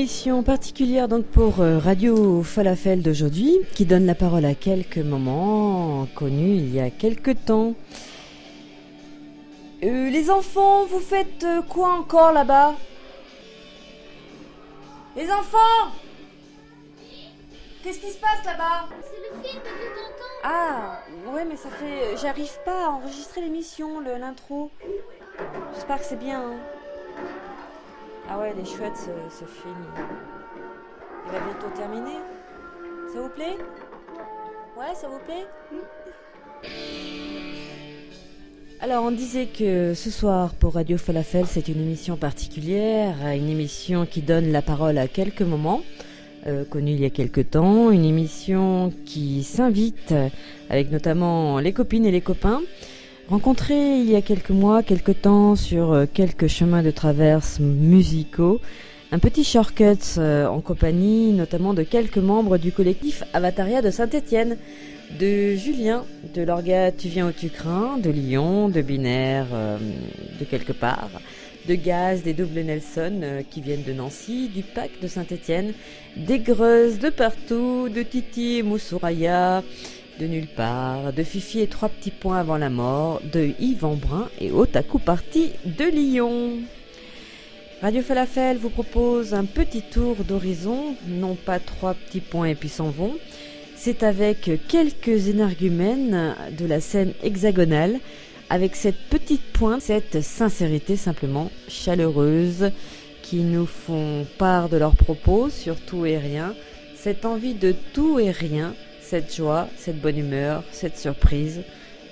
émission particulière donc pour euh, Radio Falafel d'aujourd'hui qui donne la parole à quelques moments connus il y a quelques temps. Euh, les enfants, vous faites euh, quoi encore là-bas? Les enfants Qu'est-ce qui se passe là-bas? C'est le film de tonton. Ah, ouais, mais ça fait. J'arrive pas à enregistrer l'émission, l'intro. J'espère que c'est bien. hein. Ah ouais, il est chouette ce, film. Il va bientôt terminer. Ça vous plaît? Ouais, ça vous plaît? Alors, on disait que ce soir, pour Radio Falafel, c'est une émission particulière, une émission qui donne la parole à quelques moments, euh, il y a quelques temps, une émission qui s'invite, avec notamment les copines et les copains, rencontrés il y a quelques mois, quelques temps, sur euh, quelques chemins de traverse musicaux, un petit shortcut euh, en compagnie notamment de quelques membres du collectif Avataria de Saint-Étienne, de Julien, de l'orga Tu viens où tu de Lyon, de Binaire, euh, de quelque part, de Gaz, des doubles Nelson qui viennent de Nancy, du PAC de Saint-Étienne, des Greuses de partout, de Titi Moussouraya, de nulle part, de Fifi et trois petits points avant la mort, de Yves Embrun et Otaku Party de Lyon. Radio Falafel vous propose un petit tour d'horizon, non pas trois petits points et puis s'en vont. C'est avec quelques énergumènes de la scène hexagonale, avec cette petite pointe, cette sincérité simplement chaleureuse, qui nous font part de leurs propos sur tout et rien, cette envie de tout et rien, cette joie, cette bonne humeur, cette surprise,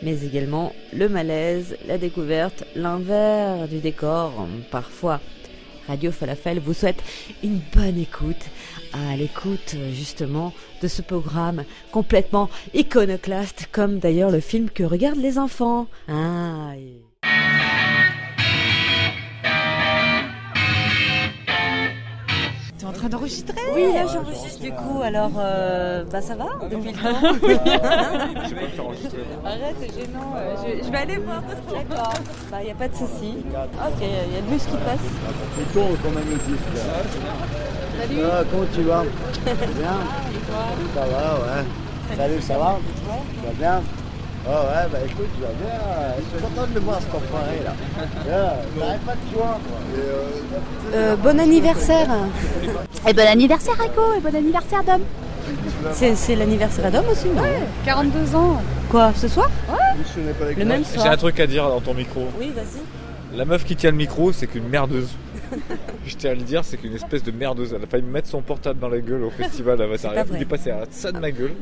mais également le malaise, la découverte, l'envers du décor, parfois. Radio Falafel vous souhaite une bonne écoute, à l'écoute justement de ce programme complètement iconoclaste, comme d'ailleurs le film que regardent les enfants. Ah, train d'enregistrer Oui, là j'enregistre du coup, alors euh, bah ça va depuis le temps Arrête, c'est gênant, euh, je, je vais aller voir. D'accord, bah y a pas de souci. Ok, il y a le bus qui passe. Plutôt comme magnétique. Salut. Ah, comment tu vas? Bien. Ça va, ouais. Salut, ça va? Tu vas bien? Oh ouais, bah écoute, tu vas bien. Je suis content de le voir cet enfoiré là. T'arrêtes pas de joie. Euh, bon anniversaire Et bon anniversaire Rico et bon anniversaire Dom C'est c'est l'anniversaire d'homme aussi, non 42 ans Quoi, ce soir Je les Le même J'ai un soir truc à dire dans ton micro. Oui, vas-y. La meuf qui tient le micro, c'est qu'une merdeuse. Je tiens à le dire, c'est qu'une espèce de merdeuse. Elle a failli me mettre son portable dans la gueule au festival pas vrai. Il est passé à ça de ma gueule.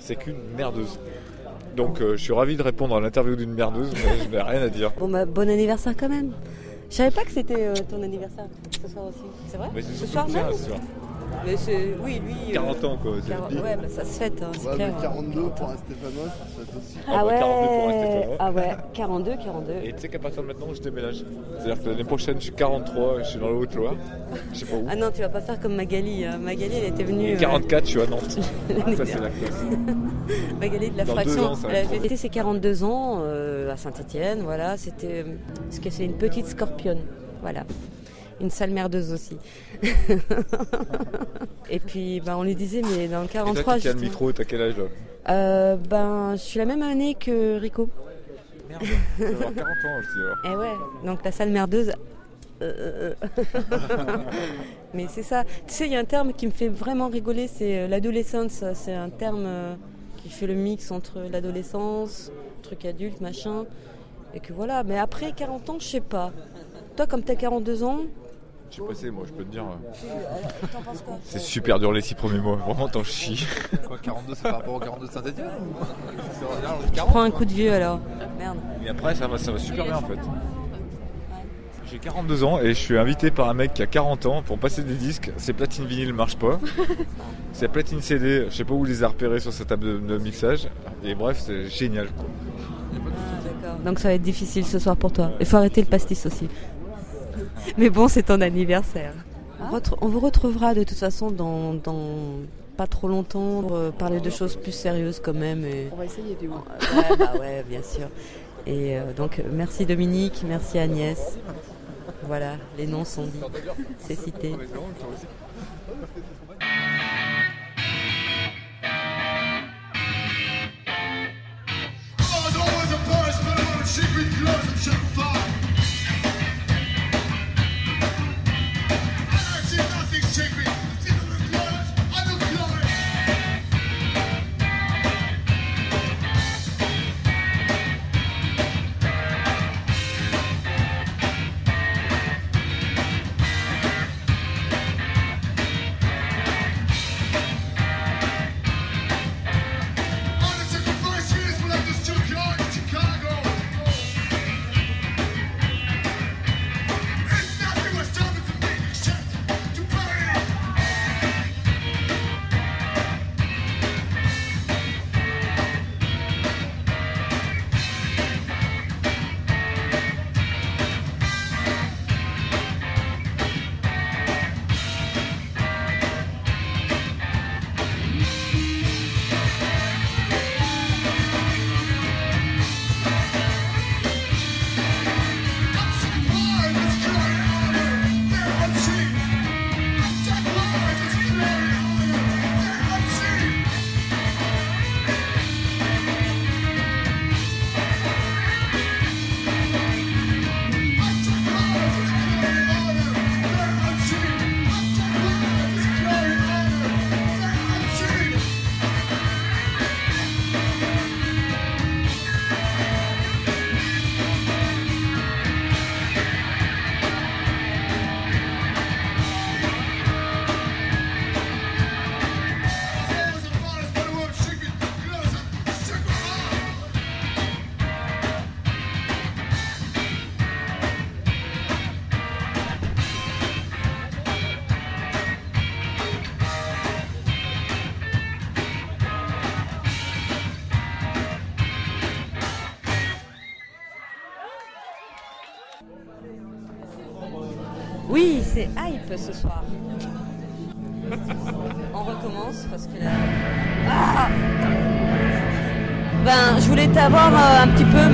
C'est qu'une merdeuse. Donc euh, je suis ravi de répondre à l'interview d'une merdeuse, mais je n'ai rien à dire. Bon, bah, bon anniversaire quand même. Je savais pas que c'était euh, ton anniversaire ce soir aussi. C'est vrai? Ce soir même? Mais c'est. Oui, lui. euh, 40 ans quoi. c'est dit. Ouais, bah, ça se fête, hein, c'est Ouais, clair. mais 42 pour un Stéphanois, ça fait aussi. Ah bah, 42 pour un ouais. Stéphanois. Ah ouais, 42, 42. Et tu sais qu'à partir de maintenant, je déménage. C'est-à-dire que l'année prochaine, je suis 43, je suis dans le Haute-Loire. Je sais pas où. Ah non, tu vas pas faire comme Magali. hein. Magali, elle était venue. Et euh, 44, je suis à Nantes. Ça, c'est la classe. Magali de la Dans fraction. deux ans, ça va elle être a trop. fêté ses 42 ans euh, à Saint-Etienne. Voilà, c'était. euh, Parce que c'est une petite scorpionne. Voilà. Une sale merdeuse aussi. Et puis, ben, on lui disait, mais dans le Et 43, toi qui tiens le micro, t'as quel âge là Euh, ben, je suis la même année que Rico. Merde, avoir 40 ans aussi alors. Eh ouais, donc la sale merdeuse. euh, euh. Mais c'est ça. Tu sais, il y a un terme qui me fait vraiment rigoler, c'est l'adolescence. C'est un terme qui fait le mix entre l'adolescence, truc adulte, machin. Et que voilà. Mais après 40 ans, je sais pas. Toi, comme t'as 42 ans, Je suis passé, moi, je peux te dire. euh, t'en penses quoi C'est super dur les 6 premiers mois, vraiment t'en chies. Quoi, 42, c'est par rapport au 42 de Saint-Etienne Prends un coup de vieux alors. Merde. Mais après, ça va, ça va super bien en fait. J'ai 42 ans et je suis invité par un mec qui a 40 ans pour passer des disques. Ses platines vinyles marchent pas. Ses platines CD, je sais pas où il les a repérées sur sa table de, de mixage. Et bref, c'est génial quoi. Ah, d'accord. Donc ça va être difficile ce soir pour toi. Il faut arrêter le pastis aussi. Mais bon, c'est ton anniversaire. On vous retrouvera de toute façon dans, pas trop longtemps pour euh, parler de choses plus sérieuses quand même. On va essayer du moins. Ouais, bah ouais, bien sûr. Et euh, donc merci Dominique, merci Agnès. Voilà, les noms sont dits, c'est cité. ce soir. On recommence parce que là. Ah! Ben, je voulais t'avoir euh, un petit peu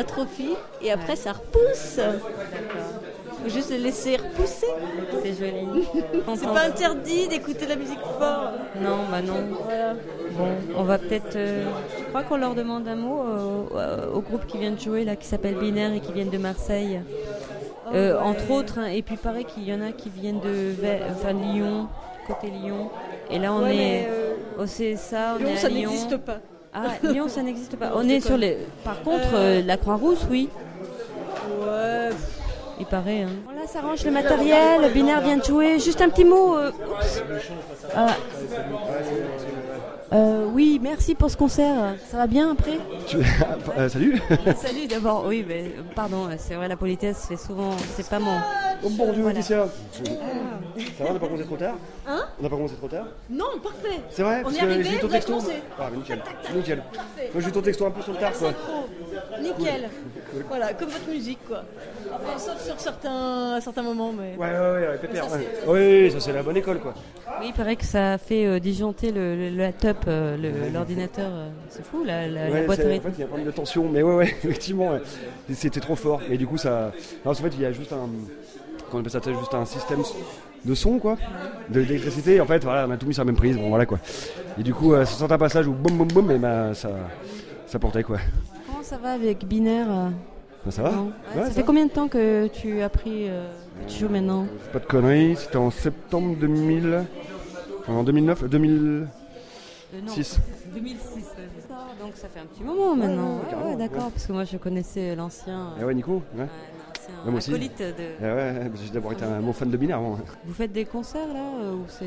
euh, s'atrophient et après ça repousse. Faut juste les laisser repousser. C'est joli. C'est pas interdit d'écouter la musique fort. Non, bah non. Bon, on va peut-être. euh, je crois qu'on leur demande un mot euh, au- au groupe qui vient de jouer là, qui s'appelle Binaire et qui viennent de Marseille. Euh, Entre autres, hein, et puis pareil qu'il y en a qui viennent de enfin, Lyon, côté Lyon. Et là, on Ouais, est euh, au CSA, on Lyon, est à ça n'existe pas. Ah, Lyon, ça n'existe pas. On est sur les. Par contre, Euh, euh, la Croix-Rousse, oui. Ouais. Il paraît. Hein. Voilà, ça range le matériel. Le binaire vient de jouer. Juste un petit mot. euh, oups. Ah. Euh, oui, merci pour ce concert. Ça va bien après Tu- Euh, salut Salut d'abord. Oui, mais pardon, c'est vrai, la politesse fait souvent. C'est pas mon. Oh bon Dieu, Voilà. Laetitia Ça va, on n'a pas commencé trop tard Hein On n'a pas commencé trop tard Non, parfait. C'est vrai On Parce est que arrivé, j'ai ton texto. Ah, mais nickel. Nickel. Moi, j'ai eu ton texto un peu sur le tard, quoi. Synchro. Nickel. Voilà, comme votre musique, quoi. Enfin, sauf sur certains, à certains moments, mais. Ouais, ouais, ouais, Pépère. Ça, ouais. Oui, ça c'est la bonne école, quoi. Oui, il paraît que ça a fait euh, disjoncter le, le- le laptop, euh, le- l'ordinateur. euh, c'est fou, la, la, la boîte en fait, il y a un problème de tension, mais ouais, ouais, effectivement, ouais. C'était trop fort. Et du coup, ça. Non, en fait, il y a juste un. Comment on appelle ça c'est Juste un système de son, quoi, de- d'électricité. En fait, voilà, on a tout mis sur la même prise, bon, voilà, quoi. Et du coup, euh, sur certains passages où boum, boum, boum, et ben, ça, ça portait, quoi. Ça va avec Binaire euh, Ben, ça va Ouais, Ça ça fait va. combien de temps que tu as pris. euh, que tu joues maintenant Pas de conneries, c'était en septembre 2000. En 2009, 2006. Euh, non. 2006. Donc ça fait un petit moment maintenant. ouais, Ouais, d'accord, parce que moi je connaissais l'ancien. Ah ouais, Nico ouais. Ouais, l'ancien Ouais, moi aussi. acolyte de. Ah ouais, j'ai d'abord été un bon fan de binaire avant. Vous faites des concerts là euh, ou c'est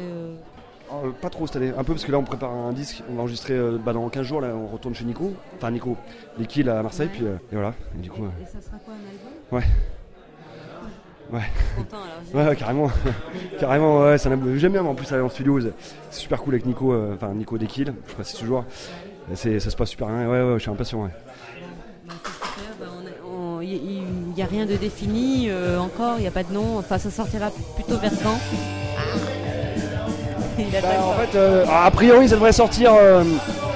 euh, pas trop cette année, un peu parce que là on prépare un disque, on va enregistrer euh, bah, dans 15 jours, là on retourne chez Nico, enfin Nico, les kills à Marseille, puis euh, et voilà, et du coup, Et ça sera quoi un album? Ouais. Ouais. Content alors. j'ai- Ouais, carrément, carrément, ouais, un- j'aime bien en plus aller en studio, c'est super cool avec Nico, enfin Nico des kills, je précise toujours, c'est, ça se passe super bien, ouais, ouais, je suis impatient, ouais. Bah, bah, a- Il n'y a rien de défini encore, il n'y a pas de nom. Enfin, ça sortira plutôt vers quand? Il Bah, en fait, euh, a priori, ça devrait sortir, euh,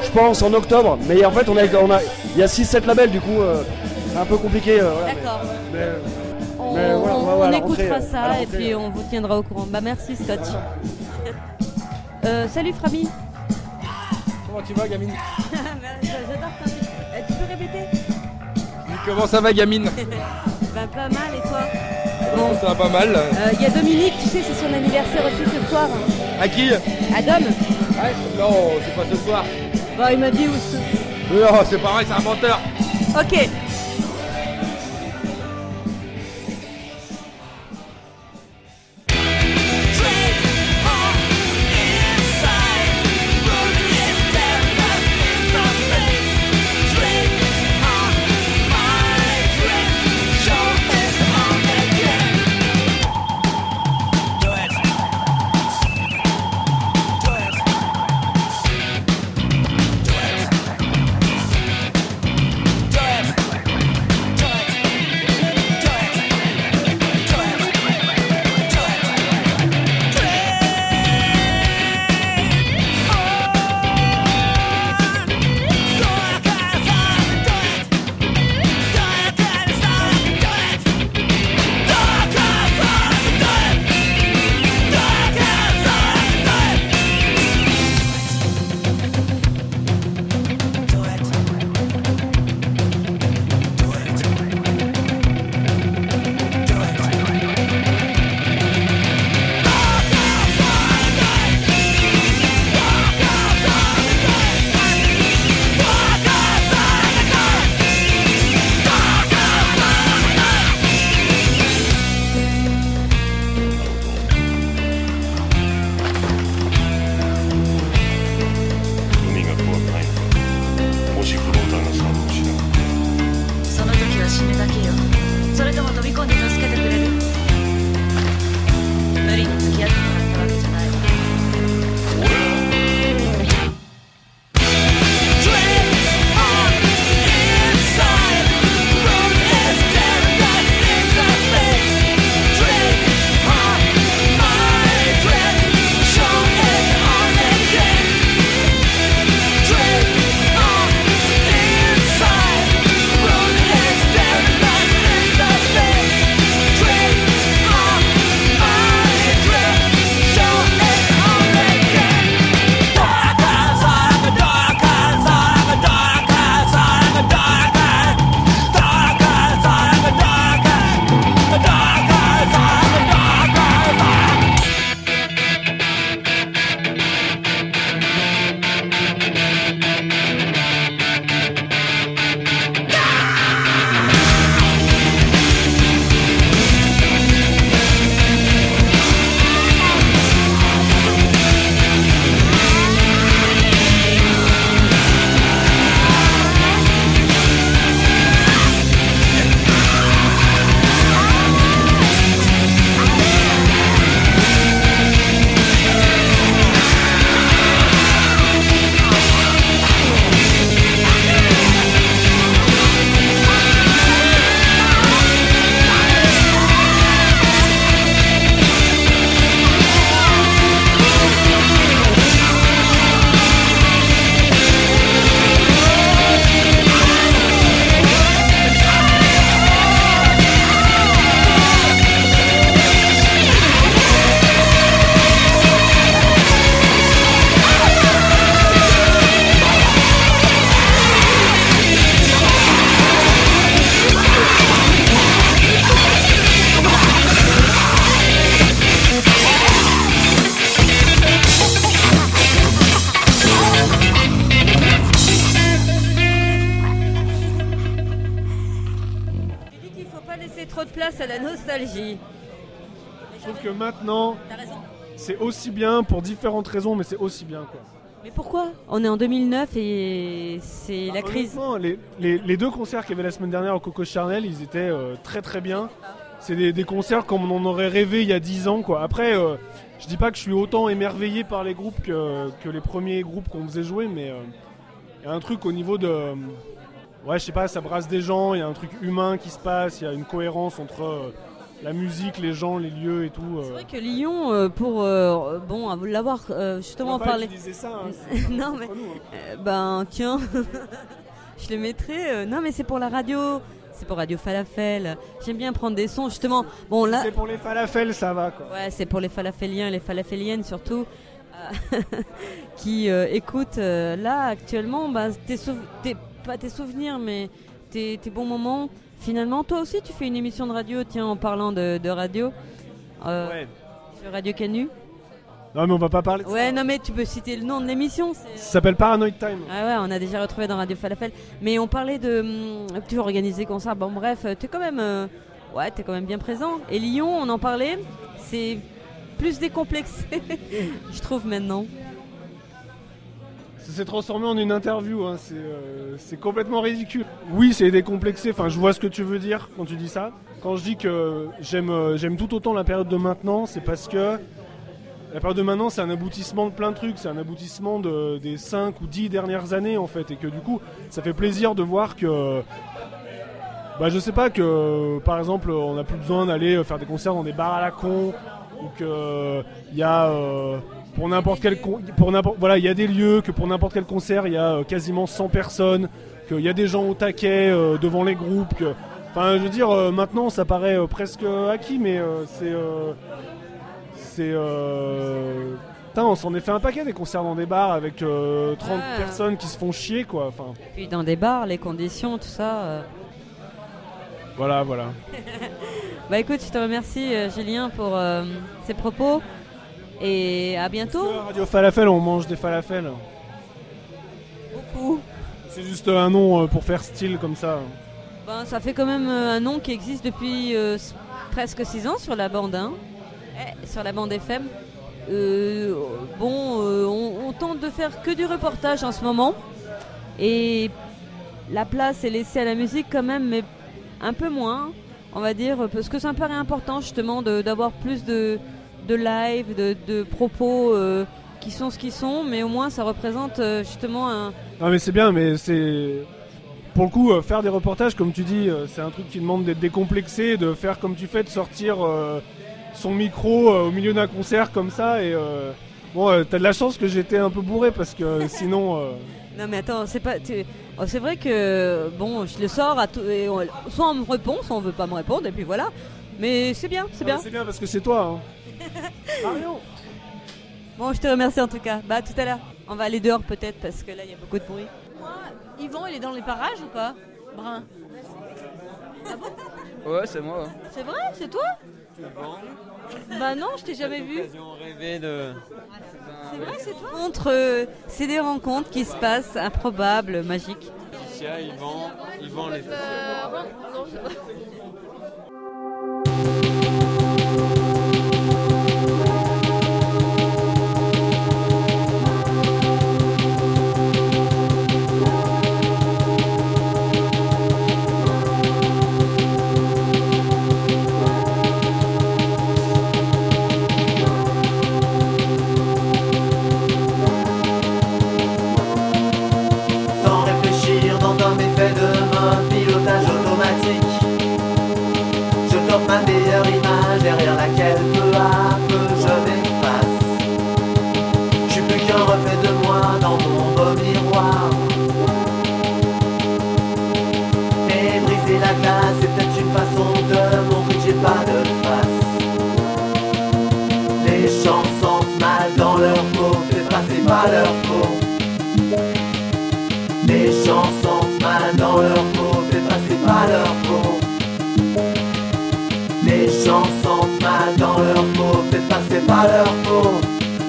je pense, en octobre. Mais en fait, on a, on a, il y a 6-7 labels, du coup, euh, c'est un peu compliqué. euh, voilà, D'accord. mais- mais- On, mais voilà, on- ouais, on ouais, à la écoutera rentrée, à la ça et rentrée. puis on vous tiendra au courant. Bah merci Scott. Euh, salut Frami. Comment tu vas, gamine J'adore. Euh, Tu peux répéter Comment ça va, gamine Bah pas mal et toi Bon, Ça va pas mal. Euh, il y a Dominique, c'est son anniversaire aussi ce soir. À qui À Dom Ouais, Non, c'est pas ce soir. Bah il m'a dit où Non, c'est pas vrai, c'est un menteur. Ok. C'est aussi bien pour différentes raisons, mais c'est aussi bien quoi. Mais pourquoi On est en 2009 et c'est la crise. Les, les- les deux concerts qu'il y avait la semaine dernière au Coco Charnel, ils étaient euh, très très bien. C'est des, des concerts comme on en aurait rêvé il y a 10 ans quoi. Après, euh, je dis pas que je suis autant émerveillé par les groupes que, que les premiers groupes qu'on faisait jouer, mais euh, il y a un truc au niveau de. euh, ouais, je sais pas, ça brasse des gens, il y a un truc humain qui se passe, il y a une cohérence entre euh, la musique, les gens, les lieux et tout. euh. C'est vrai que Lyon, euh, pour euh, bon l'avoir euh, justement parlé. ça, hein, non mais euh, ben tiens, je le mettrai. euh, non mais c'est pour la radio, c'est pour Radio Falafel. J'aime bien prendre des sons justement. Bon là. C'est pour les falafels, ça va quoi. Ouais, c'est pour les falaféliens et les falaféliennes surtout. euh, qui euh, écoutent euh, là actuellement bah, tes, pas tes souvenirs mais tes, tes bons moments finalement toi aussi tu fais une émission de radio tiens en parlant de, de radio euh, Ouais. sur Radio Canu Non mais on va pas parler de ouais non mais tu peux citer le nom de l'émission c'est- Ça s'appelle Paranoid Time. ah ouais, on a déjà retrouvé dans Radio Falafel. Mais on parlait de. hum, Tu organisé concert. Bon, bref, euh, t'es quand même. euh, ouais, t'es quand même bien présent. Et Lyon, on en parlait. C'est plus décomplexé, je trouve maintenant. Ça s'est transformé en une interview, hein, c'est euh, c'est complètement ridicule. Oui, c'est décomplexé, enfin je vois ce que tu veux dire quand tu dis ça. Quand je dis que j'aime euh, j'aime tout autant la période de maintenant, c'est parce que la période de maintenant c'est un aboutissement de plein de trucs, c'est un aboutissement de, des 5 ou 10 dernières années en fait, et que du coup ça fait plaisir de voir que... Bah je sais pas que par exemple on n'a plus besoin d'aller faire des concerts dans des bars à la con, ou que il y a... euh, pour n'importe quel con- pour n'importe voilà il y a des lieux que pour n'importe quel concert il y a euh, quasiment 100 personnes qu'il y a des gens au taquet euh, devant les groupes que enfin je veux dire euh, maintenant ça paraît presque acquis mais c'est c'est on s'en est fait un paquet des concerts dans des bars avec euh, 30 Ouais. personnes qui se font chier quoi enfin Puis dans des bars, les conditions, tout ça. euh. voilà voilà Bah écoute, je te remercie, euh, Julien, pour ces propos. Et à bientôt. Radio Falafel on mange des falafels Beaucoup. c'est juste un nom euh, pour faire style comme ça Ben, ça fait quand même euh, un nom qui existe depuis euh, presque 6 ans sur la bande 1, eh, sur la bande FM. Euh, bon, euh, on, on tente de faire que du reportage en ce moment. Et la place est laissée à la musique quand même, mais un peu moins, on va dire, parce que ça me paraît important justement d'avoir plus de, de live, de, de propos euh, qui sont ce qu'ils sont, mais au moins ça représente euh, justement un, Non mais c'est bien, mais c'est pour le coup euh, faire des reportages comme tu dis, c'est un truc qui demande d'être décomplexé, de faire comme tu fais, de sortir son micro au milieu d'un concert comme ça et bon, t'as de la chance que j'étais un peu bourré parce que sinon. Non mais attends, c'est pas. tu- oh, C'est vrai que bon, je le sors à tout. et on- soit on me répond, soit on veut pas me répondre, et puis voilà. Mais c'est bien, c'est non, bien. C'est bien parce que c'est toi. Hein. Marion. Bon, je te remercie en tout cas. Bah à tout à l'heure. On va aller dehors peut-être parce que là il y a beaucoup de bruit. Yvan, il est dans les parages ou pas? Brun. Ouais, c'est moi. C'est vrai? C'est toi? Bah non, je t'ai jamais vu. rêvé de. C'est vrai, c'est toi? Euh, c'est des rencontres qui se passent improbables, magiques. Yvan, Yvan les Sans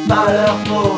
pas leur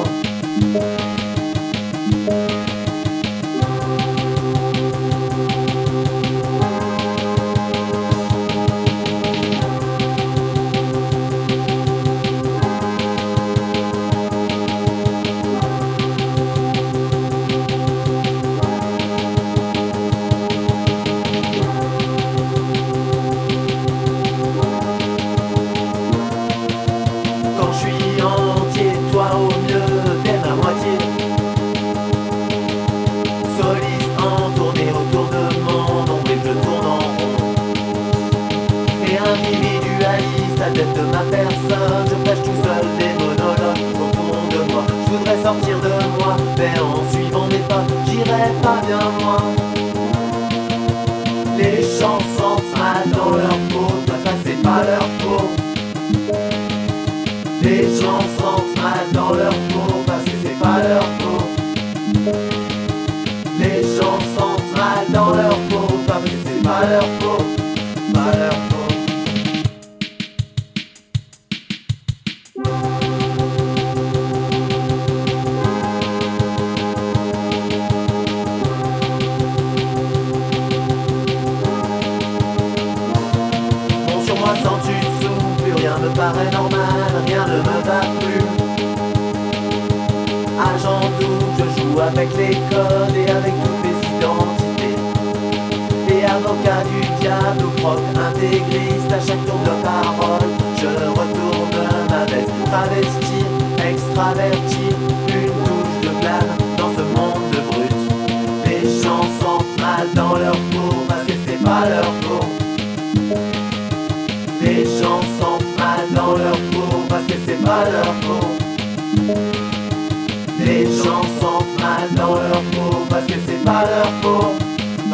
sentent mal dans leur peau parce que c'est pas leur peau,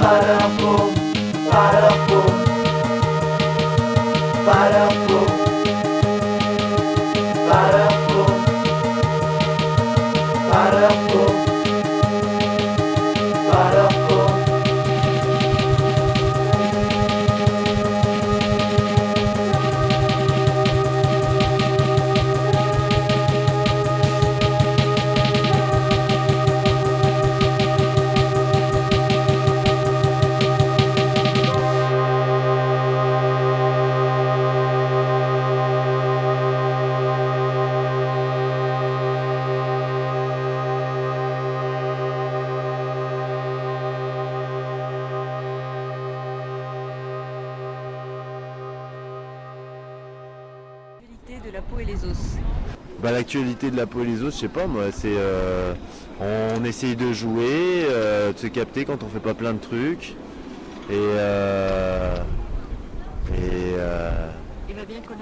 pas leur peau, pas leur peau, de la peau et les os, je sais pas moi, c'est euh, on essaye de jouer, euh, de se capter quand on fait pas plein de trucs. Et, euh, et Il va bien, Colin?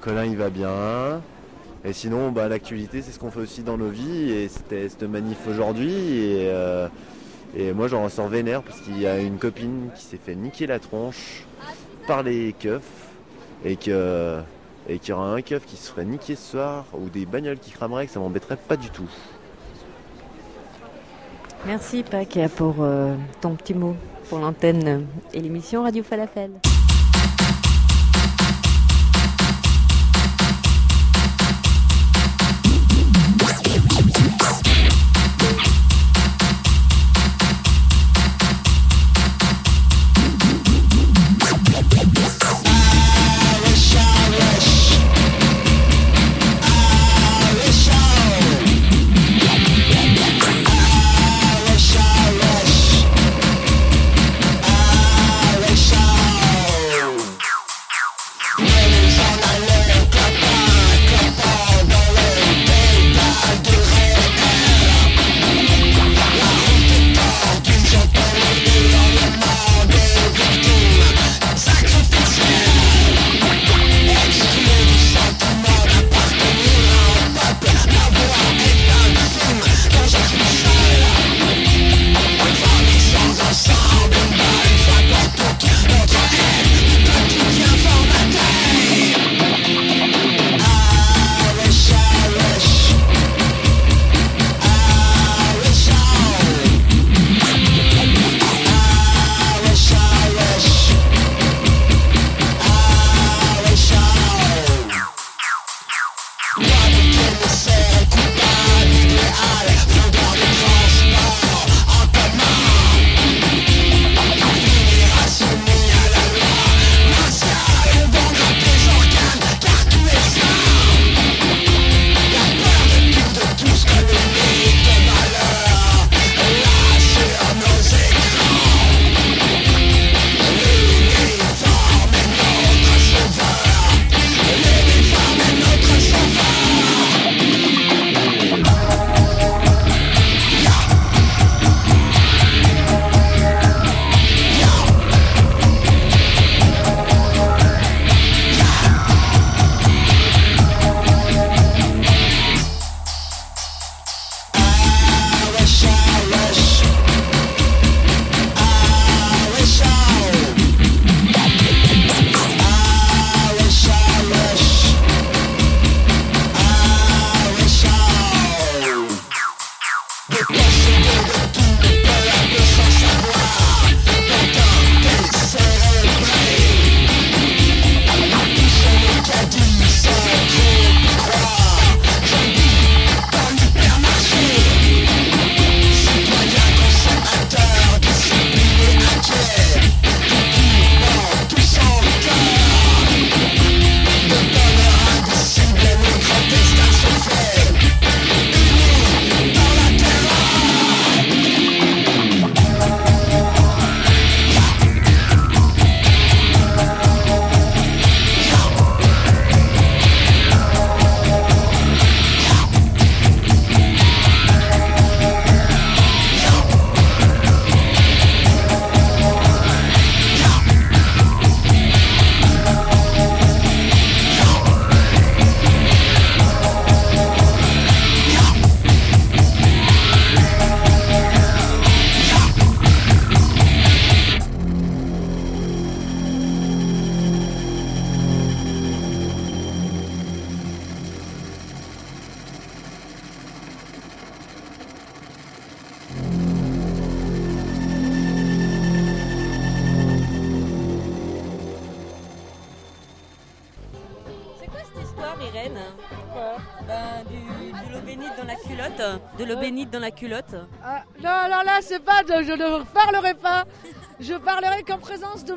Colin il va bien. Et sinon bah, l'actualité c'est ce qu'on fait aussi dans nos vies et c'était cette manif aujourd'hui et, et moi j'en ressors vénère parce qu'il y a une copine qui s'est fait niquer la tronche par les keufs et que et qu'il y aura un keuf qui se ferait niquer ce soir ou des bagnoles qui crameraient que ça m'embêterait pas du tout. Merci Pac pour euh, ton petit mot pour l'antenne et l'émission Radio Falafel.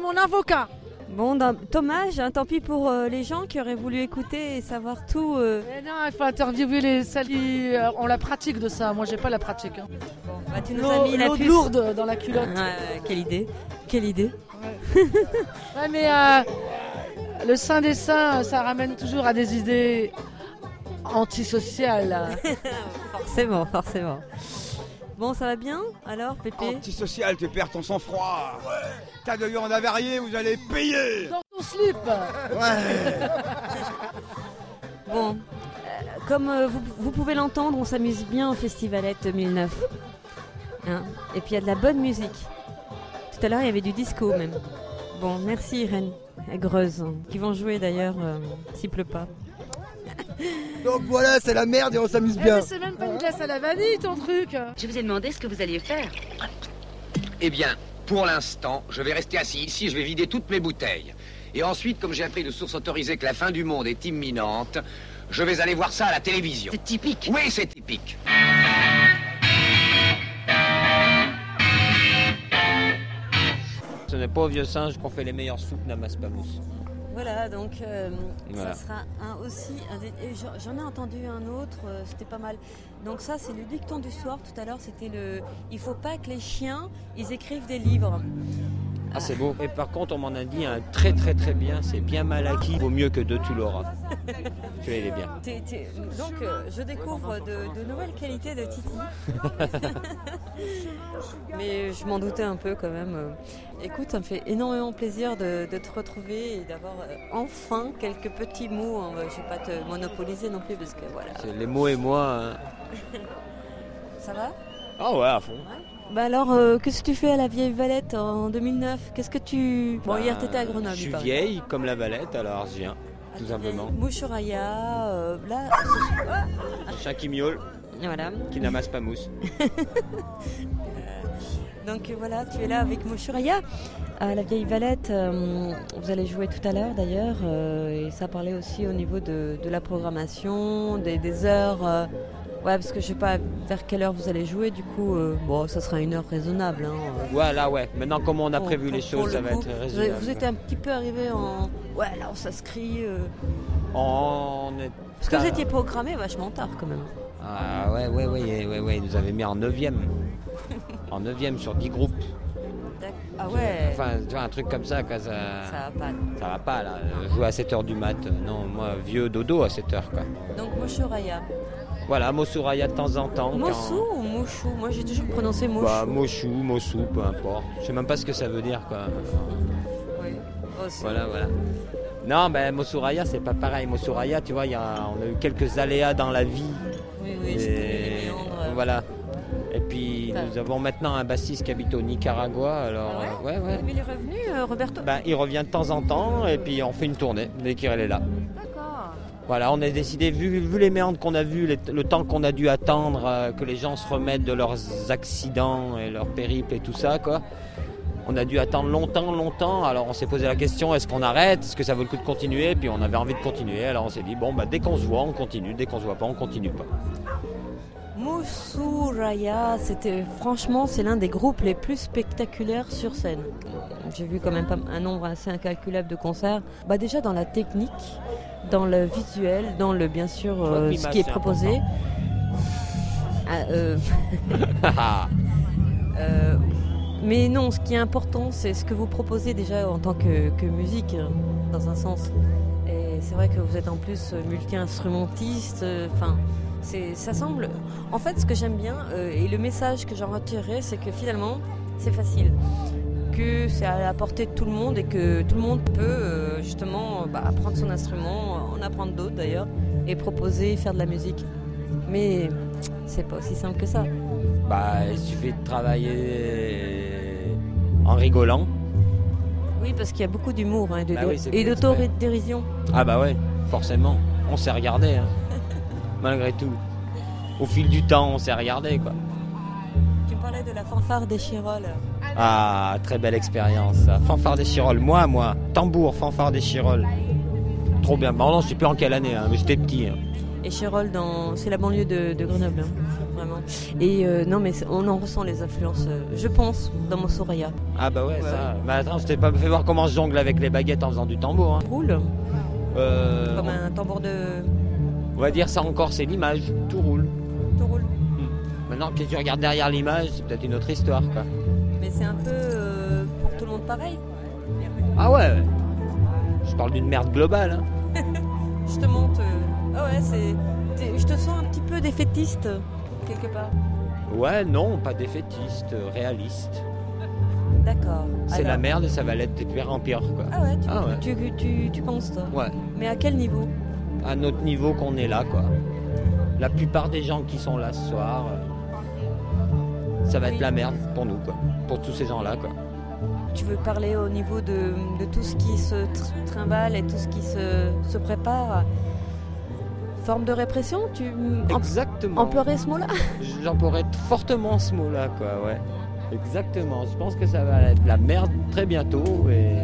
Mon avocat. Bon, dans- dommage, hein, tant pis pour euh, les gens qui auraient voulu écouter et savoir tout. euh. Mais non, il faut interviewer les celles qui euh, ont la pratique de ça. Moi, j'ai pas la pratique. hein. Bah, tu nous L'eau- as mis la l'eau puce. lourde dans la culotte. Quelle idée, quelle idée. Ouais, mais euh, le saint des saints, ça ramène toujours à des idées antisociales. forcément, forcément. Bon, ça va bien alors, Pépé Antisocial, tu perds ton sang-froid. T'as de viande avariée, vous allez payer. Dans ton slip Bon, euh, comme euh, vous, vous pouvez l'entendre, on s'amuse bien au Festivalette 2009. Hein Et puis il y a de la bonne musique. Tout à l'heure, il y avait du disco même. Bon, merci Irène et Greuze, qui vont jouer d'ailleurs euh, s'il pleut pas. Donc voilà, c'est la merde et on s'amuse Eh, bien. mais c'est même pas une glace à la vanille, ton truc Je vous ai demandé ce que vous alliez faire. Eh bien, pour l'instant, je vais rester assis ici, je vais vider toutes mes bouteilles. Et ensuite, comme j'ai appris de source autorisée que la fin du monde est imminente, je vais aller voir ça à la télévision. C'est typique Oui, c'est typique. Ce n'est pas au vieux singe qu'on fait les meilleures soupes Namaspamous. Voilà, donc euh, Voilà. ça sera un aussi. J'en ai entendu un autre, euh, c'était pas mal. Donc ça, c'est le dicton du soir. Tout à l'heure, c'était le. Il faut pas que les chiens, ils écrivent des livres. Ah, c'est beau. Et par contre, on m'en a dit un très très très bien, c'est bien mal acquis, vaut mieux que de Toulora. Celui-là, il est bien. T'es- Donc, euh, je découvre de, de nouvelles qualités de Titi. Mais je m'en doutais un peu quand même. Écoute, ça me fait énormément plaisir de, de te retrouver et d'avoir euh, enfin quelques petits mots. hein. Je vais pas te monopoliser non plus parce que voilà. Les mots et moi. hein. Ça va? Ah ouais, à fond. Bah alors, euh, qu'est-ce que tu fais à la vieille Valette en 2009 Qu'est-ce que tu... Bon, hier t'étais à Grenoble. Bah, Je suis vieille comme la Valette, alors je viens, tout simplement. Mouchouraya, euh, là... ce- Ah chat qui miaule, Voilà. qui n'amasse pas mousse. Donc euh, voilà, tu es là avec Mouchouraya à la vieille Valette. euh, vous allez jouer tout à l'heure d'ailleurs. euh, et ça parlait aussi au niveau de, de la programmation, des, des heures. euh, ouais, parce que je sais pas vers quelle heure vous allez jouer. Du coup, euh, bon, ça sera une heure raisonnable. hein. Voilà, ouais. Maintenant, comme on a Pour- prévu les pour- choses, ça va être raisonnable. vous êtes un petit peu arrivé en. Ouais, là on s'inscrit. euh, On est... Parce que vous étiez programmé vachement tard quand même. Ah ouais, ouais, ouais, ouais, ouais, ils nous avaient mis en 9ème. en 9ème sur 10 groupes. Ah ouais. Enfin, tu vois, un truc comme ça, quoi, ça... Ça va pas. Ça va pas, là. Jouer à 7h du mat. euh, Non, moi, vieux dodo à 7h, quoi. Donc Mouchouraya. Voilà, Mosuraya de temps en temps. quand- Mossou ou Mouchou Moi j'ai toujours prononcé Mouchou. Bah, Mossou, peu importe. Je sais même pas ce que ça veut dire, quoi. Oui. Aussi. Voilà, voilà. Non, ben Mosuraya, c'est pas pareil. Mosuraya, tu vois, y a, on a eu quelques aléas dans la vie. Oui, oui, les méandres. Voilà. Et puis, Enfin. nous avons maintenant un bassiste qui habite au Nicaragua. Alors, Ah euh, ouais, ouais. Mais il est revenu, euh, Roberto Ben, il revient de temps en temps et puis on fait une tournée dès qu'il est là. Voilà, on a décidé, vu, les méandres qu'on a vus, le temps qu'on a dû attendre, euh, que les gens se remettent de leurs accidents et leurs périples et tout ça, quoi. On a dû attendre longtemps, longtemps. Alors on s'est posé la question est-ce qu'on arrête? Est-ce que ça vaut le coup de continuer? Puis on avait envie de continuer. Alors on s'est dit bon, bah, dès qu'on se voit, on continue. Dès qu'on se voit pas, on continue pas. Moussouraya, c'était franchement, c'est l'un des groupes les plus spectaculaires sur scène. J'ai vu quand même un nombre assez incalculable de concerts. Bah déjà dans la technique, dans le visuel, dans le bien sûr euh, ce qui est proposé. Ah, euh, euh, mais non, ce qui est important, c'est ce que vous proposez déjà en tant que, que musique, hein, dans un sens. Et c'est vrai que vous êtes en plus multi-instrumentiste. Enfin, ça semble. En fait, ce que j'aime bien euh, et le message que j'en retirerai, c'est que finalement, c'est facile, que c'est à la portée de tout le monde et que tout le monde peut euh, justement bah, apprendre son instrument, en apprendre d'autres d'ailleurs, et proposer, faire de la musique. Mais c'est pas aussi simple que ça. Bah, il suffit de travailler en rigolant. Oui, parce qu'il y a beaucoup d'humour hein, de- Bah oui, et d'autodérision. Ah bah ouais, forcément. On s'est regardé, hein. Malgré tout. Au fil du temps, on s'est regardé, quoi. Tu parlais de la fanfare des Chiroles. Ah, très belle expérience. ça. Fanfare des Chiroles. Moi, moi. Tambour, fanfare des Chiroles. Trop bien. Bon, non, je sais plus en quelle année, hein, mais j'étais petit. hein. Et Chérol, dans... c'est la banlieue de, de Grenoble, hein, vraiment. Et euh, non, mais on en ressent les influences, euh, je pense, dans mon Soraya. Ah bah ouais, ça. Bah attends, je t'ai pas fait voir comment je jongle avec les baguettes en faisant du tambour. Hein. Roule Euh, Comme un tambour de. On va dire ça encore, c'est l'image. Tout roule. Tout roule. Maintenant que tu regardes derrière l'image, c'est peut-être une autre histoire quoi. Mais c'est un peu euh, pour tout le monde pareil. Ah ouais. Je parle d'une merde globale. hein. Je te monte. euh, Ah ouais, c'est. Je te sens un petit peu défaitiste, quelque part. Ouais, non, pas défaitiste, euh, réaliste. D'accord. C'est la merde et ça va l'être de pire en pire quoi. Ah ouais, tu, Ah ouais. Tu, tu, tu penses, toi Ouais. Mais à quel niveau? À notre niveau qu'on est là quoi. La plupart des gens qui sont là ce soir, euh, ça va être la merde pour nous quoi. Pour tous ces gens là quoi. Tu veux parler au niveau de, de tout ce qui se tr- trimballe et tout ce qui se, se prépare Forme de répression? Tu em- Exactement. emploierais ce mot-là? J'emploierais fortement ce mot-là, quoi, ouais. Exactement. Je pense que ça va être la merde très bientôt et,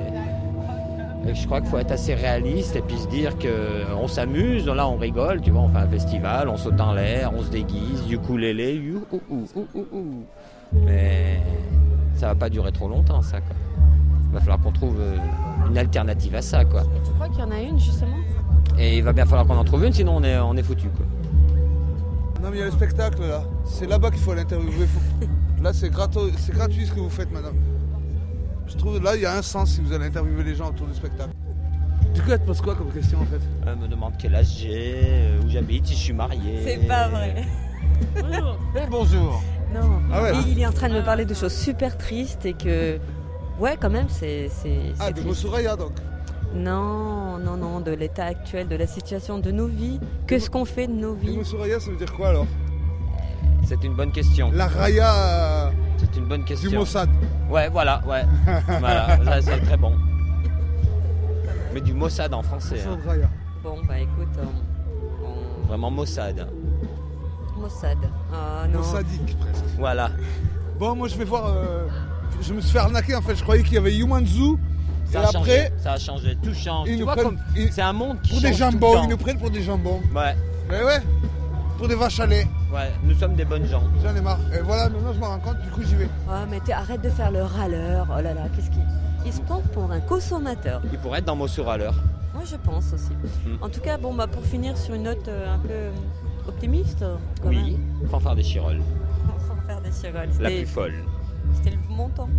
et je crois qu'il faut être assez réaliste et puis se dire que on s'amuse, là on rigole, tu vois, on fait un festival, on saute en l'air, on se déguise, ukulélé, you, ou, ou, ou, ou, ou. Mais ça va pas durer trop longtemps, ça, quoi. Il va falloir qu'on trouve euh, une alternative à ça, quoi. Tu crois qu'il y en a une, justement? Et il va bien falloir qu'on en trouve une, sinon on est, on est foutu, quoi. Non mais il y a le spectacle là. C'est là-bas qu'il faut aller interviewer. Faut- Là c'est grato- c'est gratuit ce que vous faites madame. Je trouve là il y a un sens si vous allez interviewer les gens autour du spectacle. Du coup elle te pose quoi comme question en fait? Elle me demande quel âge j'ai, euh, où j'habite, si je suis marié. C'est pas vrai. Eh, bonjour. Non. Ah ouais. Et il est en train de me parler de choses super tristes et que. Ouais, quand même, c'est. c'est- Ah de triste. Mosuraya donc. Non, non, non, de l'état actuel, de la situation de nos vies. Que ce qu'on fait de nos Et vies? Mosuraya ça veut dire quoi alors? C'est une bonne question. La raya euh, C'est une bonne question. du Mossad. Ouais, voilà, ouais. voilà, c'est très bon. Mais du Mossad en français. hein. Bon, bah écoute, on- on- Vraiment Mossad. Mossad. Ah non. Mossadique presque. Voilà. Bon moi je vais voir. euh, Je me suis fait arnaquer en fait. Je croyais qu'il y avait Human Zoo. Ça et a après changé, ça a changé, tout change. ils Tu nous vois prennent comme ils- c'est un monde qui pour des change tout le jambons. temps. Ils nous prennent pour des jambons. Ouais, Mais ouais. Pour des vaches à lait. ouais, nous sommes des bonnes gens. J'en ai marre. Et voilà maintenant je me rends compte. Du coup j'y vais. Ah, mais t'es- arrête de faire le râleur. Oh là là, qu'est-ce qu'il. Il se prend pour un consommateur. Il pourrait être dans Mossur à l'heure. Moi, je pense aussi. Mm. En tout cas, bon, bah pour finir sur une note euh, un peu euh, optimiste. quand Oui, même. fanfare des Chirolles. Sans faire des chiroles. La plus folle. C'était le montant.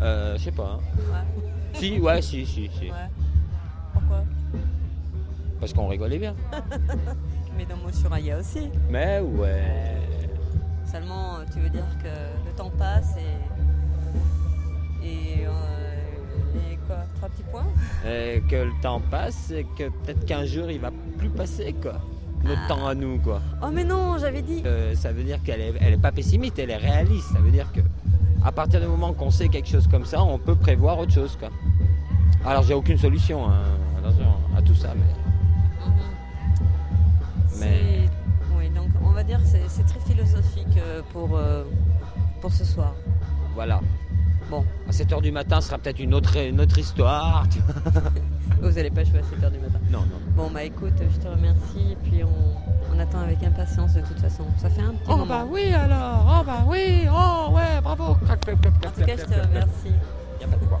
Euh, je sais pas. hein. Ouais. Si, ouais, si, si, si. Ouais. Parce qu'on rigolait bien. Mais dans Mosuraya aussi. Mais ouais. Seulement, tu veux dire que le temps passe et. Et. euh, et quoi Trois petits points? Et que le temps passe et que peut-être qu'un jour il va plus passer quoi. Notre temps à nous quoi. Oh, mais non, j'avais dit. Euh, ça veut dire qu'elle est, elle est pas pessimiste, elle est réaliste. Ça veut dire que à partir du moment qu'on sait quelque chose comme ça, on peut prévoir autre chose quoi. Alors j'ai aucune solution, hein, attention à tout ça, mais. Mais C'est- Oui, donc on va dire que c'est très philosophique euh, pour, euh, pour ce soir. voilà. Bon, À 7h du matin ce sera peut-être une autre, une autre histoire. tu vois. vous n'allez pas jouer à 7h du matin. Non, non. Bon, bah écoute, je te remercie et puis on, on attend avec impatience de toute façon. Ça fait un petit Oh moment. bah oui alors, oh bah oui, oh ouais, bravo. En tout cas, je te remercie. Y a pas de quoi.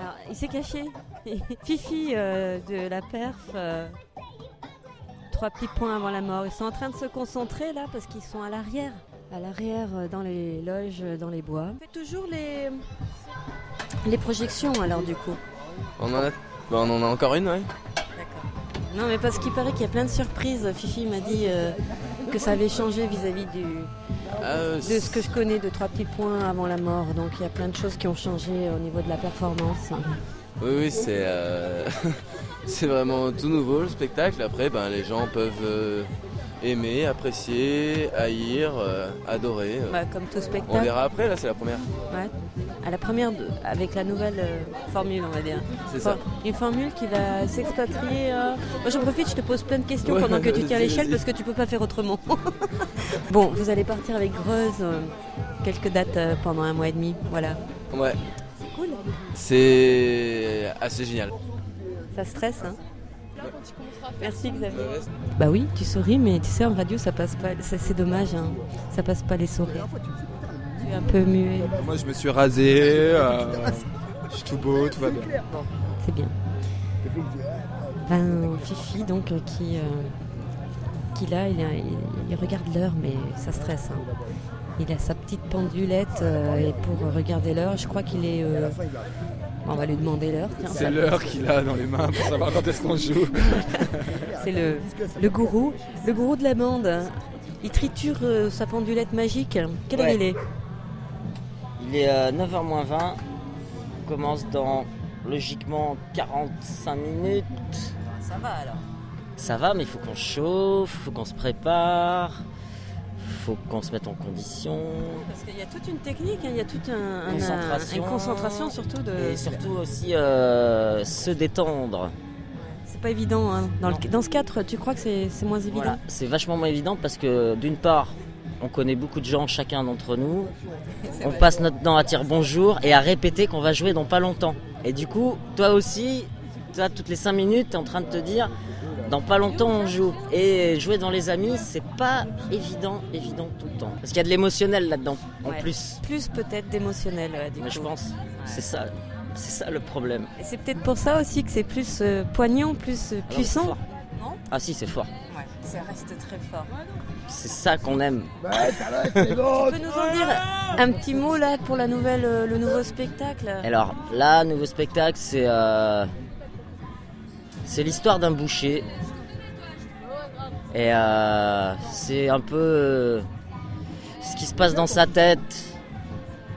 Alors, il s'est caché. Fifi euh, de la perf. euh, trois petits points avant la mort. Ils sont en train de se concentrer là parce qu'ils sont à l'arrière. À l'arrière, euh, dans les loges, dans les bois. On fait toujours les, les projections alors du coup. On en a, bah, on en a encore une, ouais. Non, mais parce qu'il paraît qu'il y a plein de surprises. Fifi m'a dit euh, que ça avait changé vis-à-vis du Euh, de ce que je connais de trois petits points avant la mort. Donc il y a plein de choses qui ont changé au niveau de la performance. Oui, oui, c'est euh, c'est vraiment tout nouveau le spectacle. Après, ben, les gens peuvent euh, aimer, apprécier, haïr, euh, adorer. euh. Bah, comme tout spectacle. On verra après, là, c'est la première. Ouais. À la première, de- avec la nouvelle euh, formule, on va dire. C'est ça. Une formule qui va s'expatrier. euh, Moi, j'en profite, je te pose plein de questions Ouais, pendant que tu tiens vas-y, l'échelle vas-y. parce que tu peux pas faire autrement. bon, vous allez partir avec Greuze euh, quelques dates euh, pendant un mois et demi. Voilà. Ouais. C'est cool. C'est assez génial. Ça stresse, hein Merci Xavier. Bah oui, tu souris, mais tu sais, en radio, ça passe pas. ça, C'est dommage, hein. ça passe pas les sourires. Tu es un peu muet. Moi, je me suis rasé, euh, je suis tout beau, tout va bien. C'est bien. Ben, Fifi, donc, euh, qui, euh, qui là, il, a- il- il regarde l'heure, mais ça stresse. hein. Il a sa petite pendulette euh, et pour regarder l'heure, je crois qu'il est. On va lui demander l'heure. tiens. C'est l'heure qu'il a dans les mains pour savoir quand est-ce qu'on joue. C'est le, le gourou, le gourou de la bande. Il triture euh, sa pendulette magique. Quelle heure Ouais. il est Il est euh, 9h moins 20. On commence dans logiquement 45 minutes. Ça va alors. Ça va, mais il faut qu'on chauffe, il faut qu'on se prépare, faut qu'on se mette en condition. Parce qu'il y a toute une technique, hein, il y a toute un, un- Concentration. une concentration surtout de. Et surtout aussi euh, se détendre. C'est pas évident. hein. Dans, le- dans ce cadre, tu crois que c'est moins évident? Voilà, c'est vachement moins évident parce que d'une part, on connaît beaucoup de gens, chacun d'entre nous. On passe notre temps à dire bonjour et à répéter qu'on va jouer dans pas longtemps. Et du coup, toi aussi, toi, toutes les 5 minutes, tu es en train de te dire dans pas longtemps on joue. Et jouer dans les amis, c'est pas évident, évident tout le temps. Parce qu'il y a de l'émotionnel là-dedans, en Ouais. plus. Plus peut-être d'émotionnel, ouais, du Mais je coup. pense, c'est ça, c'est ça le problème. Et c'est peut-être pour ça aussi que c'est plus euh, poignant, plus euh, c'est puissant. fort. Non Ah si, c'est fort. Ouais, ça reste très fort. C'est ça qu'on aime. tu peux nous en dire un petit mot là pour la nouvelle, euh, le nouveau spectacle? Alors là, nouveau spectacle, c'est euh, c'est l'histoire d'un boucher. Et euh, c'est un peu euh, ce qui se passe dans sa tête.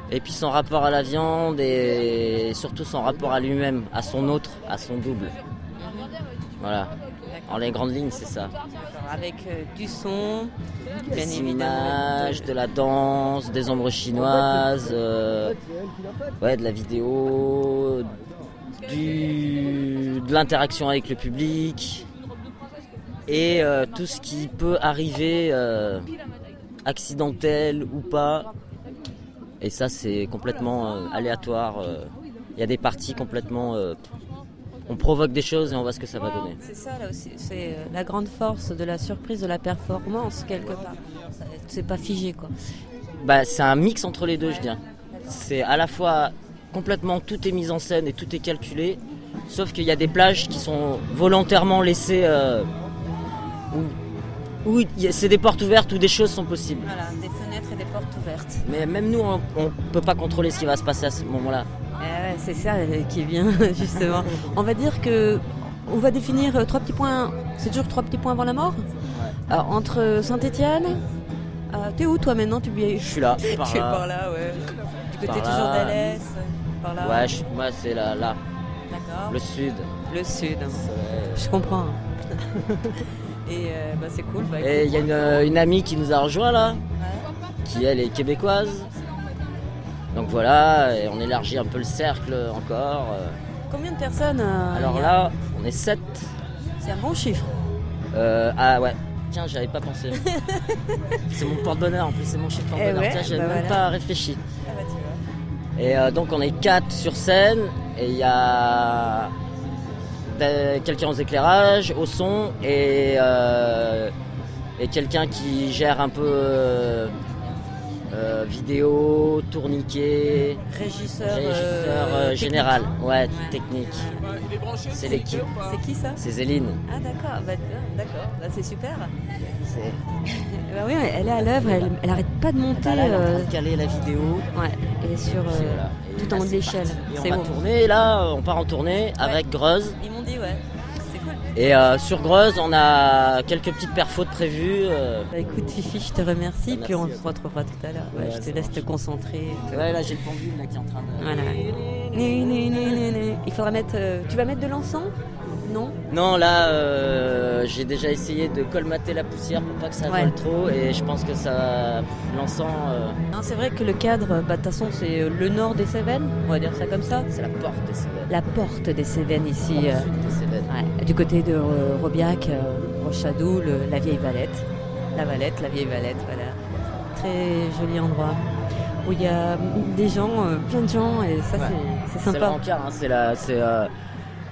Et puis son rapport à la viande et surtout son rapport à lui-même, à son autre, à son double. Voilà. En les grandes lignes, c'est ça. Avec euh, du son, Des images, de la danse, des ombres chinoises, euh, ouais, de la vidéo, du, de l'interaction avec le public et euh, tout ce qui peut arriver euh, accidentel ou pas. Et ça, c'est complètement euh, aléatoire. Il y a des parties complètement. on provoque des choses et on voit ce que ça va donner. C'est ça là aussi, c'est la grande force de la surprise, de la performance quelque part. C'est pas figé quoi. Bah, c'est un mix entre les deux, je dirais. C'est à la fois complètement tout est mis en scène et tout est calculé, sauf qu'il y a des plages qui sont volontairement laissées euh, où, où c'est des portes ouvertes où des choses sont possibles. Voilà, des fenêtres et des portes ouvertes. Mais même nous, on, on peut pas contrôler ce qui va se passer à ce moment-là. Eh c'est ça euh, qui est bien, justement. On va dire que on va définir euh, trois petits points. C'est toujours trois petits points avant la mort? Entre Saint-Étienne, t'es où toi maintenant? Tu Je suis là, tu es par là, ouais. Du côté Par toujours d'Alès, par là. Ouais, je- moi c'est là, là, D'accord. le sud. Le sud. Je comprends. Et euh, bah, c'est cool. Bah, Et il y a une, une amie qui nous a rejoint là, qui elle est québécoise. Donc voilà, et on élargit un peu le cercle encore. euh. Combien de personnes euh, Alors il y a là, on est 7. C'est un bon chiffre. ah ouais, tiens, j'avais pas pensé. c'est mon porte-bonheur en plus, c'est mon chiffre Eh porte-bonheur. ouais, Tiens, j'avais bah même voilà. pas réfléchi. Ah bah, tu vois. Et euh, donc on est 4 sur scène et il y a de- quelqu'un aux éclairages, au son et, euh, et quelqu'un qui gère un peu euh, vidéo, tourniquet, Régisseur, régisseur euh, euh, technique. général, ouais, Ouais. technique. C'est l'équipe. C'est qui ça C'est Zéline. Ah d'accord, bah, d'accord, Bah, c'est super. Bah oui, elle est à l'œuvre, elle, elle arrête pas de monter. Bah là, elle est en train de caler la vidéo. Ouais, et sur euh, Puis voilà. Et tout là, en haut de l'échelle. on C'est va bon. tourner. Là, on part en tournée avec Greuze. Ils m'ont dit ouais. Et euh, sur Greuze, on a quelques petites perfos de prévues. euh. Bah, écoute Fifi, je te remercie, Bah, puis on se retrouvera tout à l'heure. Ouais, Ouais, je te laisse marche. te concentrer. Ouais, là, j'ai le pendule là, qui est en train de. Voilà. Il faudra mettre. euh, tu vas mettre de l'encens? Non Non, là, euh, j'ai déjà essayé de colmater la poussière pour pas que ça Ouais. vole trop. Et je pense que ça. L'encens. euh, Non, c'est vrai que le cadre, bah, de toute façon, c'est euh, le nord des Cévennes, on va dire ça comme ça. C'est la porte des Cévennes. La porte des Cévennes ici. Porte euh, sud des Cévennes. ouais, du côté de euh, Robiac, euh, Rochadou, le- la vieille Valette. La Valette, la vieille Valette, voilà. Très joli endroit. Où il y a des gens, euh, plein de gens, et ça, Ouais. c'est- c'est C'est le sympa. hein, c'est la.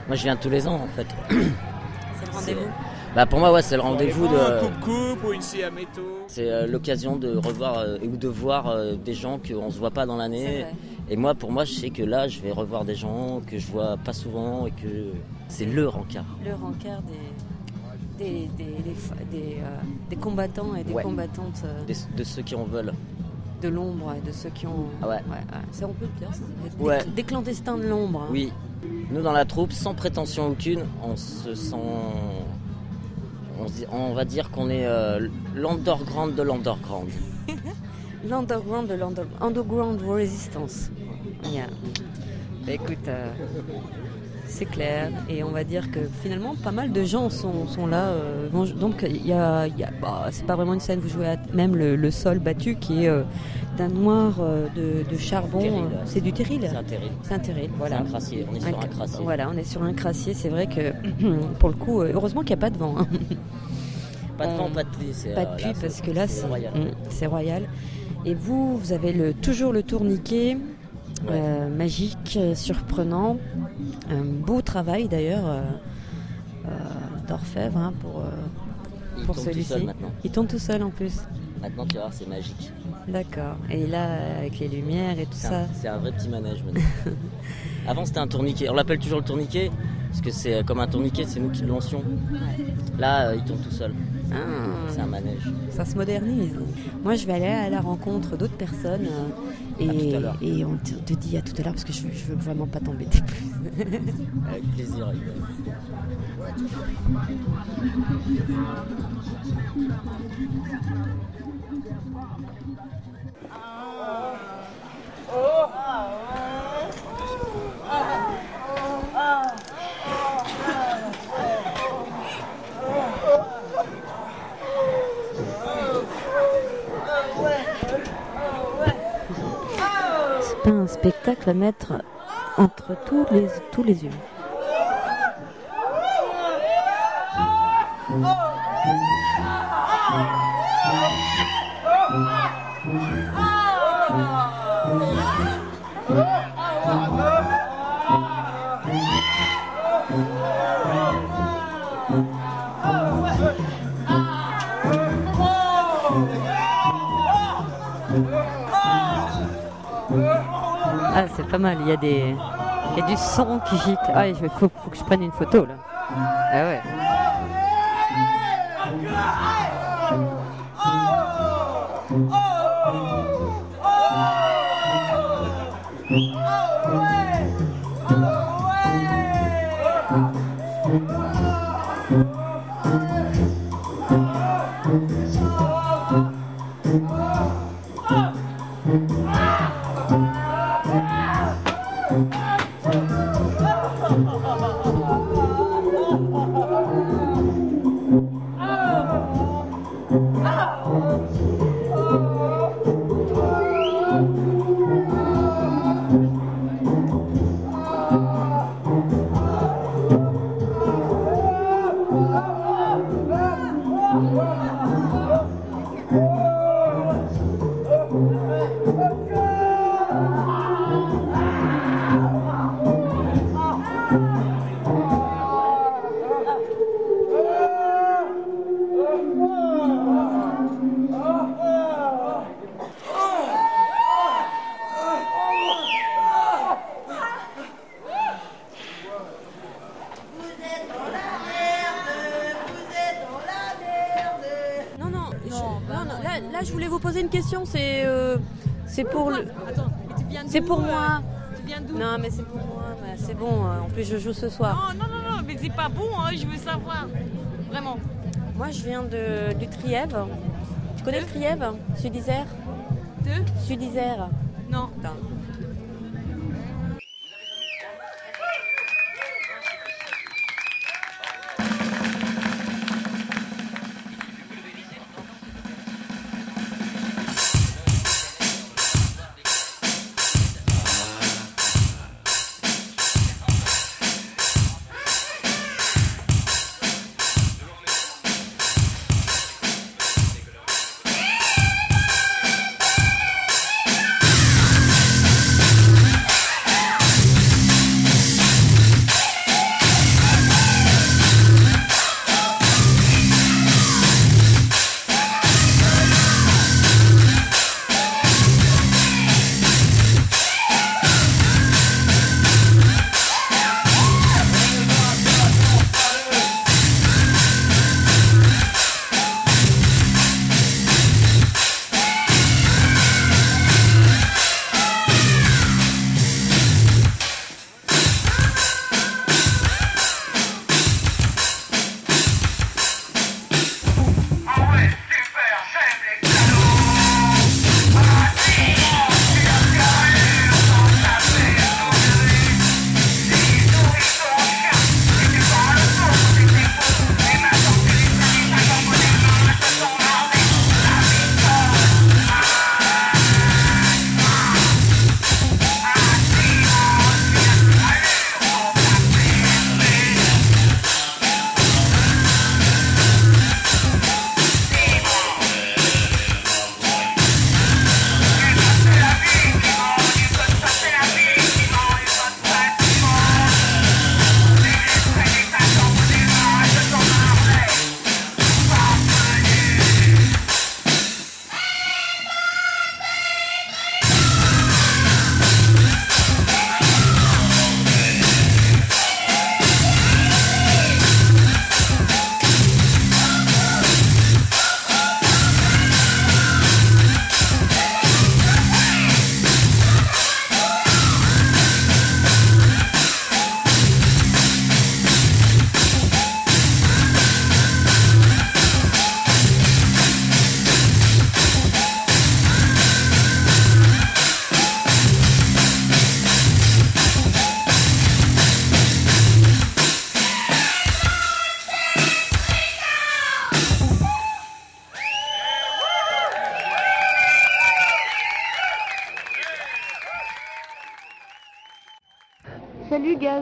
Euh, Moi, je viens tous les ans en fait. C'est le rendez-vous. Bah, pour moi, ouais, c'est le rendez-vous de. Un coupe-coupe ou une scie à métaux. C'est euh, l'occasion de revoir euh, ou de voir euh, des gens qu'on se voit pas dans l'année. Et moi, pour moi, je sais que là, je vais revoir des gens que je vois pas souvent et que c'est le rencard. Le rencard des, des, des, des, des, euh, des combattants et des Ouais. combattantes euh, Des- de ceux qui en veulent. de l'ombre et de ceux qui ont. Ah ouais. Ça, on peut le dire, ça. Des, Ouais. des clandestins de l'ombre. hein. Oui. Nous, dans la troupe, sans prétention aucune, on se sent. On, se dit- on va dire qu'on est euh, l'underground de l'underground. L'underground de l'under- underground resistance. Yeah. Bah, écoute, euh, c'est clair. Et on va dire que finalement, pas mal de gens sont, sont là. euh, donc, il y a. il y a- bah, c'est pas vraiment une scène, vous jouez à même le, le sol battu qui est euh, d'un noir euh, de, de charbon. C'est du terril. C'est un terril. C'est un terril, voilà. Un crassier, on est sur un cra- crassier. Voilà, on est sur un crassier. C'est vrai que pour le coup, heureusement qu'il n'y a pas de vent. hein. Pas de vent, pas de pluie. c'est, Pas de pluie parce que là, c'est royal. Mm, c'est royal. Et vous, vous avez le, toujours le tourniquet euh, magique, euh, surprenant. Un beau travail d'ailleurs euh, d'orfèvre hein, pour, Il pour celui-ci. Il tourne tout seul en plus. Maintenant, tu vas voir, c'est magique. D'accord. Et là, avec les lumières et tout ça. c'est un vrai petit manège maintenant. Avant, c'était un tourniquet. On l'appelle toujours le tourniquet parce que c'est euh, comme un tourniquet, c'est nous qui le lancions. Là, euh, il tourne tout seul. Ah. C'est un manège. Ça se modernise. Moi, je vais aller à la rencontre d'autres personnes euh, et, on te, te dit à tout à l'heure parce que je veux, je veux vraiment pas t'embêter plus. Avec plaisir. Spectacle à mettre entre tous les, tous les yeux. Pas mal. Il y a des, il y a du sang qui gicle. Ah, il faut, faut que je prenne une photo là. Ah ouais. Je joue ce soir. Non, non, non, non, mais c'est pas bon, hein, je veux savoir. Vraiment. Moi, je viens de, du Trièves. Tu connais le Trièves Sud-Isère? De Sud-Isère. Non.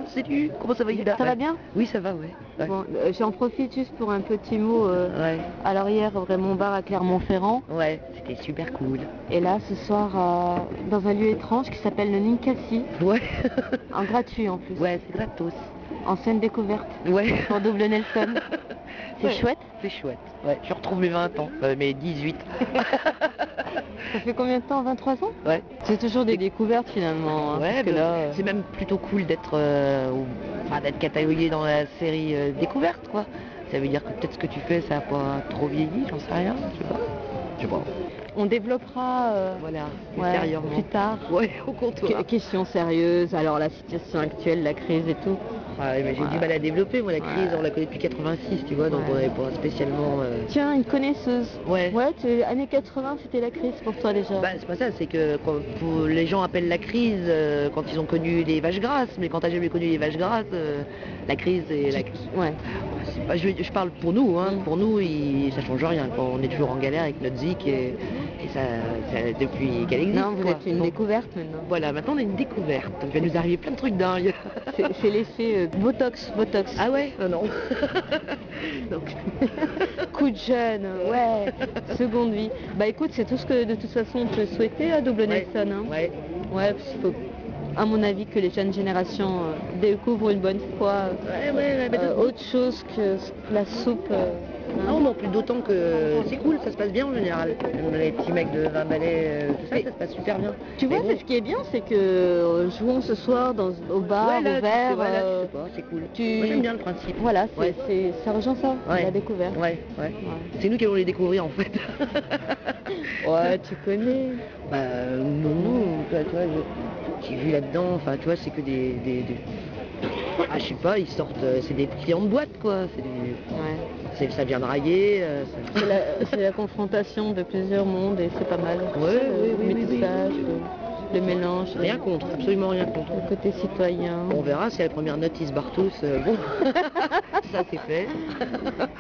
Salut, comment ça va Hilda Ça va bien Oui, ça va, ouais. ouais. Bon, euh, j'en profite juste pour un petit mot. euh, Alors hier, Raymond Bar à Clermont-Ferrand. Ouais, c'était super cool. Et là, ce soir, euh, dans un lieu étrange qui s'appelle le Ninkasi. Ouais. en gratuit en plus. Ouais, c'est gratos. En scène découverte. Ouais. Pour double Nelson. C'est Ouais. chouette. C'est chouette. Ouais, je retrouve mes 20 ans, euh, mes 18. Ça fait combien de temps 23 ans? Ouais. C'est toujours des découvertes finalement. hein, Ouais, bah, là, c'est même plutôt cool d'être euh, enfin, d'être catalogué dans la série euh, découverte, quoi. Ça veut dire que peut-être ce que tu fais, ça n'a pas trop vieilli, j'en sais rien, je sais pas. Je sais pas. On développera euh, Voilà, ouais, ultérieurement. plus tard. Ouais, au comptoir. Que- questions sérieuses, alors la situation actuelle, la crise et tout. Mais j'ai du mal à développer, moi, la crise, on la connaît depuis 86, tu vois, donc on n'est pas spécialement... euh, Tiens, une connaisseuse. Ouais. Ouais, tu- années 80, c'était la crise pour toi déjà. Bah, c'est pas ça, c'est que quand- pour- les gens appellent la crise euh, quand ils ont connu les vaches grasses, mais quand t'as jamais connu les vaches grasses, euh, la crise et la Ouais. pas- je, je parle pour nous, hein. pour nous il, ça change rien, quoi. on est toujours en galère avec notre zik et, et ça, ça- depuis qu'elle existe. Non, vous quoi. êtes une Donc, découverte maintenant. Voilà, maintenant on a une découverte, il va nous arriver plein de trucs dingues. C'est l'effet euh, Botox, Botox. Ah ouais? Ah Non. Donc, Coup de jeune, ouais. Seconde vie. Bah écoute, c'est tout ce que de toute façon on peut souhaiter à Double Ouais. Nelson. Hein. Ouais. Ouais, parce qu'il faut, à mon avis, que les jeunes générations euh, découvrent une bonne fois Ouais, ouais, ouais, mais euh, autre chose que la soupe Non, non, plus d'autant que c'est cool, ça se passe bien en général. Les petits mecs de 20 balais, euh, tout ça, ça se passe super bien. Tu vois, c'est ce qui est bien, c'est que euh, jouons ce soir dans, au bar, Ouais, au verre. voilà, je euh, c'est cool. tu- Moi j'aime bien le principe. Voilà, c'est, Ouais. ça rejoint ça, Ouais. la découverte. Ouais, ouais. C'est nous qui allons les découvrir en fait. Ouais, tu connais. Bah non, non, toi, toi, je- j'ai vu là-dedans, enfin tu vois, c'est que des, des, des- Ah je sais pas, ils sortent, euh, c'est des clients de boîte quoi, c'est ça vient draguer, euh, ça- C'est la, confrontation de plusieurs mondes et c'est pas mal. Ouais, le oui, oui, oui, métissage, oui. le, le mélange. Rien contre, absolument rien contre. Le côté citoyen. On verra si à la première note ils se barrent tous, euh, bon, ça c'est fait.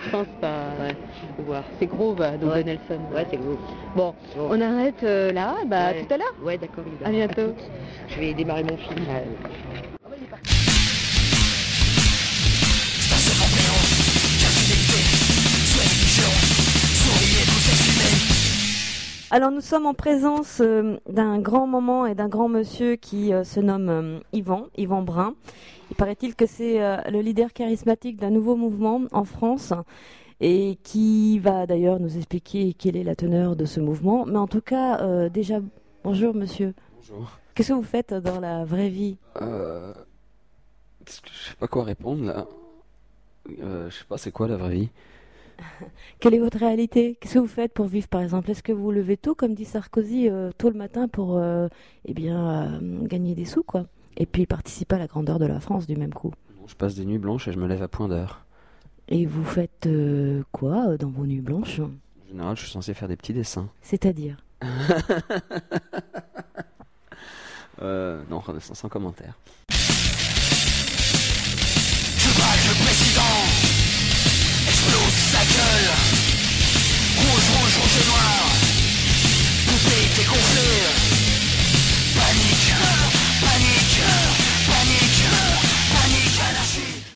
Je pense pas. Ouais, faut voir. C'est gros, bah, donc Ouais. Nelson. Ouais, c'est gros. Bon, on arrête euh, là, bah tout à l'heure. Ouais, d'accord. Lisa. À bientôt. Je vais démarrer mon film. Alors nous sommes en présence euh, d'un grand moment et d'un grand monsieur qui euh, se nomme euh, Yvan, Yvan Brun. Il paraît-il que c'est le leader charismatique d'un nouveau mouvement en France et qui va d'ailleurs nous expliquer quelle est la teneur de ce mouvement. Mais en tout cas, déjà, bonjour monsieur. Bonjour. Qu'est-ce que vous faites dans la vraie vie? Euh. Je sais pas quoi répondre là. Je sais pas, c'est quoi la vraie vie Quelle est votre réalité? Qu'est-ce que vous faites pour vivre, par exemple? Est-ce que vous levez tôt, comme dit Sarkozy, euh, tôt le matin pour euh, eh bien, euh, gagner des sous, quoi? Et puis participer à la grandeur de la France du même coup. Non, Je passe des nuits blanches et je me lève à point d'heure. Et vous faites euh, quoi dans vos nuits blanches? En général, je suis censé faire des petits dessins. C'est-à-dire? Non, sans, commentaire. Je le président explose sa gueule. Rouge, rouge, rouge et noir. Poupée dégonflée.